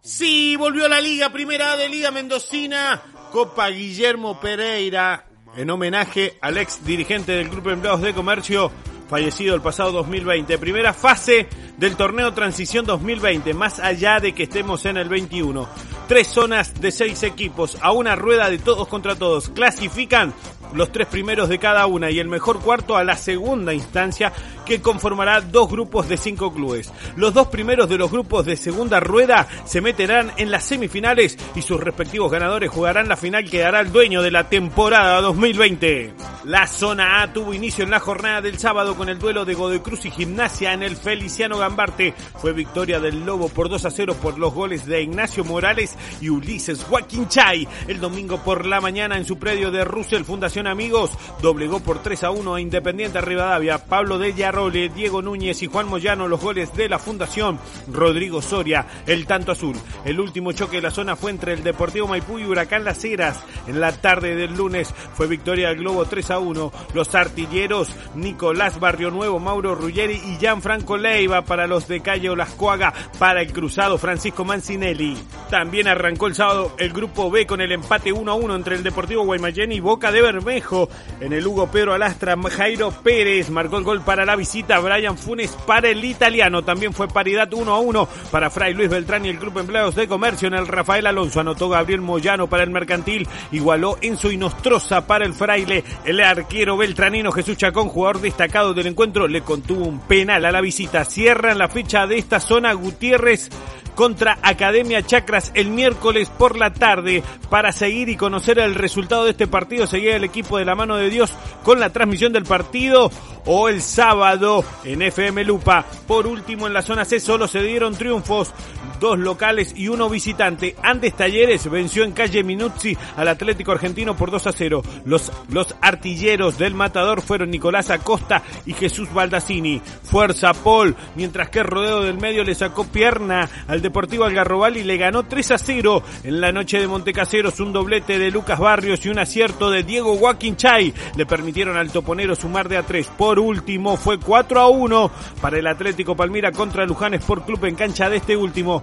Sí, volvió la Liga Primera de Liga Mendocina, Copa Guillermo Pereira, en homenaje al ex dirigente del Grupo de Empleados de Comercio, fallecido el pasado 2020. Primera fase del torneo Transición 2020, más allá de que estemos en el 21. Tres zonas de seis equipos, a una rueda de todos contra todos. Clasifican los tres primeros de cada una y el mejor cuarto a la segunda instancia que conformará dos grupos de cinco clubes. Los dos primeros de los grupos de segunda rueda se meterán en las semifinales y sus respectivos ganadores jugarán la final que dará el dueño de la temporada 2020. La zona A tuvo inicio en la jornada del sábado con el duelo de Godoy Cruz y Gimnasia en el Feliciano Gambarte. Fue victoria del Lobo por 2 a 0 por los goles de Ignacio Morales y Ulises Joaquín Chay. El domingo por la mañana en su predio de Russell Fundación Amigos doblegó por 3 a 1 a Independiente Rivadavia. Pablo de Yarro Diego Núñez y Juan Moyano los goles de la Fundación, Rodrigo Soria el tanto azul. El último choque de la zona fue entre el Deportivo Maipú y Huracán Las Heras. En la tarde del lunes fue victoria del Globo 3 a 1. Los artilleros Nicolás Barrio Nuevo, Mauro Ruggeri y Gianfranco Leiva para los de Calle Olascoaga para el cruzado Francisco Mancinelli. También arrancó el sábado el grupo B con el empate 1 a 1 entre el Deportivo Guaymallén y Boca de En el Hugo Pedro Alastra, Jairo Pérez marcó el gol para la visita Brian Funes para el italiano. También fue paridad 1 a 1 para Fray Luis Beltrán y el Grupo Empleados de Comercio. En el Rafael Alonso anotó Gabriel Moyano para el Mercantil. Igualó Enzo Inostroza para el Fraile. El arquero beltranino Jesús Chacón, jugador destacado del encuentro, le contuvo un penal a la visita. Cierran la fecha de esta zona Gutiérrez contra Academia Chacras el miércoles por la tarde para seguir y conocer el resultado de este partido. Seguía el equipo de la mano de Dios con la transmisión del partido o el sábado en FM Lupa. Por último, en la zona C solo se dieron triunfos, dos locales y uno visitante. Andes Talleres venció en calle Minuzzi al Atlético Argentino por 2 a 0. Los, los artilleros del Matador fueron Nicolás Acosta y Jesús Baldacini. Fuerza Paul, mientras que Rodeo del Medio le sacó pierna al Deportivo Algarrobal y le ganó 3 a 0 en la noche de Montecaseros. Un doblete de Lucas Barrios y un acierto de Diego Joaquín Chay le permitieron al toponero sumar de a 3. Por último, fue 4 a 1 para el Atlético Palmira contra Luján Sport Club en cancha de este último.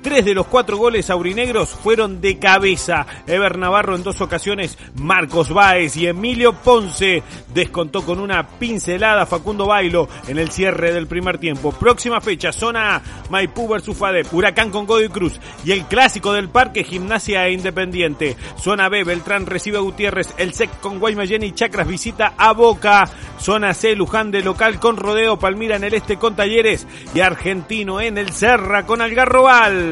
Tres de los cuatro goles aurinegros fueron de cabeza. Ever Navarro en dos ocasiones, Marcos Báez y Emilio Ponce descontó con una pincelada Facundo Bailo en el cierre del primer tiempo. Próxima fecha, zona A, Maipú versus FADEP, Huracán con Godoy Cruz y el clásico del parque Gimnasia e Independiente. Zona B, Beltrán recibe a Gutiérrez, el SEC con Guaymallén y Chacras visita a Boca. Zona C, Luján de local con Rodeo, Palmira en el este con Talleres y Argentino en el Serra con Algarrobal.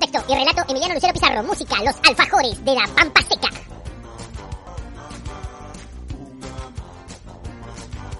Texto y relato Emiliano Lucero Pizarro, música Los Alfajores de la Pampa Seca.